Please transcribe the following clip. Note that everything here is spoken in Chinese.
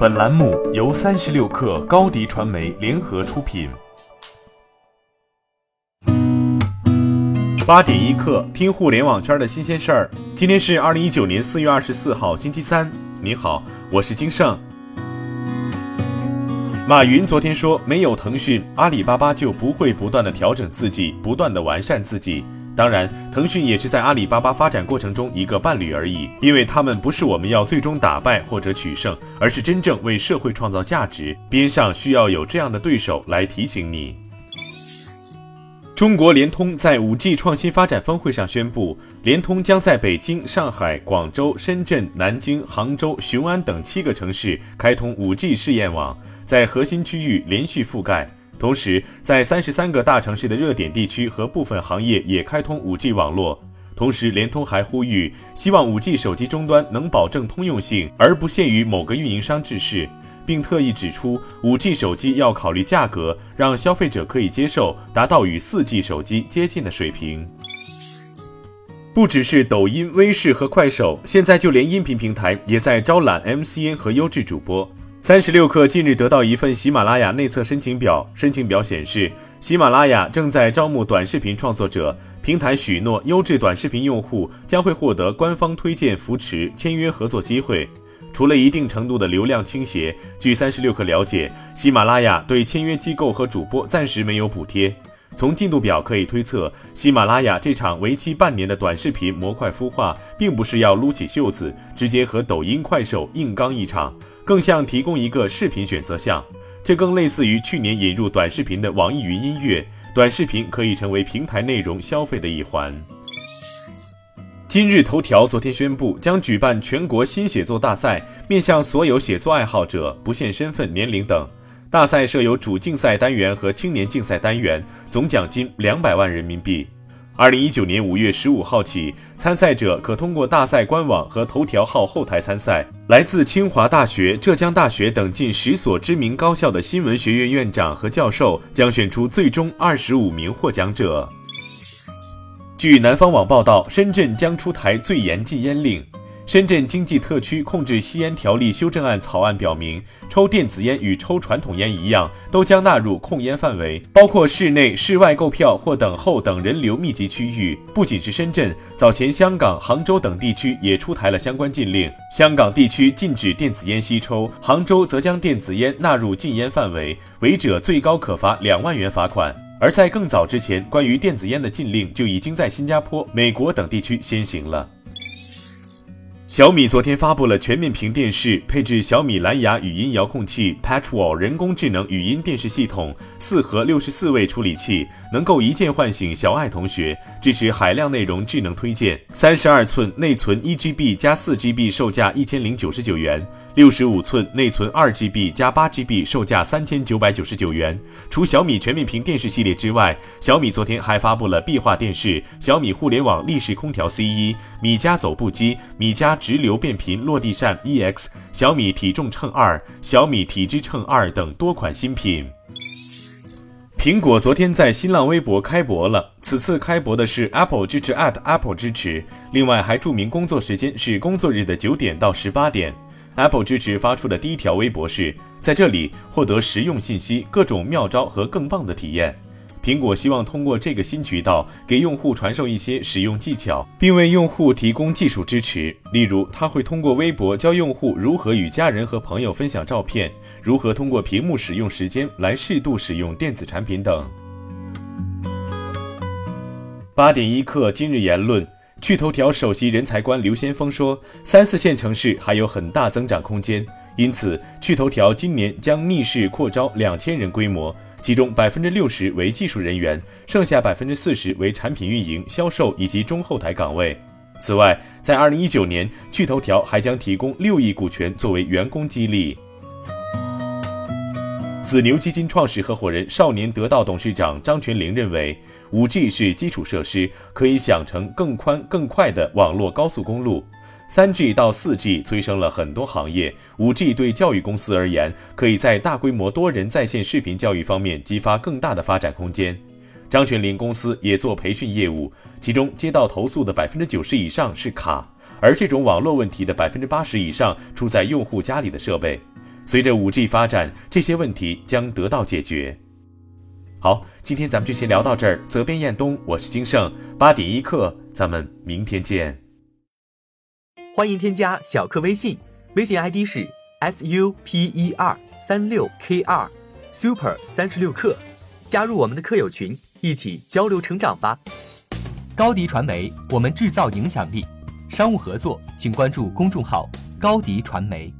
本栏目由三十六氪高低传媒联合出品。八点一刻，听互联网圈的新鲜事儿。今天是二零一九年四月二十四号，星期三。你好，我是金盛。马云昨天说，没有腾讯，阿里巴巴就不会不断的调整自己，不断的完善自己。当然，腾讯也是在阿里巴巴发展过程中一个伴侣而已，因为他们不是我们要最终打败或者取胜，而是真正为社会创造价值。边上需要有这样的对手来提醒你。中国联通在 5G 创新发展峰会上宣布，联通将在北京、上海、广州、深圳、南京、杭州、雄安等七个城市开通 5G 试验网，在核心区域连续覆盖。同时，在三十三个大城市的热点地区和部分行业也开通 5G 网络。同时，联通还呼吁，希望 5G 手机终端能保证通用性，而不限于某个运营商制式，并特意指出，5G 手机要考虑价格，让消费者可以接受，达到与 4G 手机接近的水平。不只是抖音、微视和快手，现在就连音频平台也在招揽 MCN 和优质主播。三十六氪近日得到一份喜马拉雅内测申请表，申请表显示，喜马拉雅正在招募短视频创作者，平台许诺优质短视频用户将会获得官方推荐扶持、签约合作机会。除了一定程度的流量倾斜，据三十六氪了解，喜马拉雅对签约机构和主播暂时没有补贴。从进度表可以推测，喜马拉雅这场为期半年的短视频模块孵化，并不是要撸起袖子直接和抖音、快手硬刚一场。更像提供一个视频选择项，这更类似于去年引入短视频的网易云音乐，短视频可以成为平台内容消费的一环。今日头条昨天宣布将举办全国新写作大赛，面向所有写作爱好者，不限身份、年龄等。大赛设有主竞赛单元和青年竞赛单元，总奖金两百万人民币。二零一九年五月十五号起，参赛者可通过大赛官网和头条号后台参赛。来自清华大学、浙江大学等近十所知名高校的新闻学院院长和教授将选出最终二十五名获奖者。据南方网报道，深圳将出台最严禁烟令。深圳经济特区控制吸烟条例修正案草案表明，抽电子烟与抽传统烟一样，都将纳入控烟范围，包括室内、室外购票或等候等人流密集区域。不仅是深圳，早前香港、杭州等地区也出台了相关禁令。香港地区禁止电子烟吸抽，杭州则将电子烟纳入禁烟范围，违者最高可罚两万元罚款。而在更早之前，关于电子烟的禁令就已经在新加坡、美国等地区先行了。小米昨天发布了全面屏电视，配置小米蓝牙语音遥控器、Patchwall 人工智能语音电视系统，四核六十四位处理器，能够一键唤醒小爱同学，支持海量内容智能推荐。三十二寸内存一 GB 加四 GB，售价一千零九十九元。六十五寸内存二 GB 加八 GB，售价三千九百九十九元。除小米全面屏电视系列之外，小米昨天还发布了壁画电视、小米互联网立式空调 C 一、米家走步机、米家直流变频落地扇 EX、小米体重秤二、小米体脂秤二等多款新品。苹果昨天在新浪微博开博了，此次开博的是 Apple 支持 @Apple 支持，另外还注明工作时间是工作日的九点到十八点。Apple 支持发出的第一条微博是在这里获得实用信息、各种妙招和更棒的体验。苹果希望通过这个新渠道给用户传授一些使用技巧，并为用户提供技术支持。例如，他会通过微博教用户如何与家人和朋友分享照片，如何通过屏幕使用时间来适度使用电子产品等。八点一刻，今日言论。趣头条首席人才官刘先锋说：“三四线城市还有很大增长空间，因此趣头条今年将逆势扩招两千人规模，其中百分之六十为技术人员，剩下百分之四十为产品运营、销售以及中后台岗位。此外，在二零一九年，趣头条还将提供六亿股权作为员工激励。”紫牛基金创始合伙人、少年得道董事长张全龄认为，5G 是基础设施，可以想成更宽更快的网络高速公路。3G 到 4G 催生了很多行业，5G 对教育公司而言，可以在大规模多人在线视频教育方面激发更大的发展空间。张全龄公司也做培训业务，其中接到投诉的百分之九十以上是卡，而这种网络问题的百分之八十以上出在用户家里的设备。随着 5G 发展，这些问题将得到解决。好，今天咱们就先聊到这儿。责编：彦东，我是金盛八点一刻，咱们明天见。欢迎添加小课微信，微信 ID 是 super 三六 k 二 super 三十六课，加入我们的课友群，一起交流成长吧。高迪传媒，我们制造影响力。商务合作，请关注公众号高迪传媒。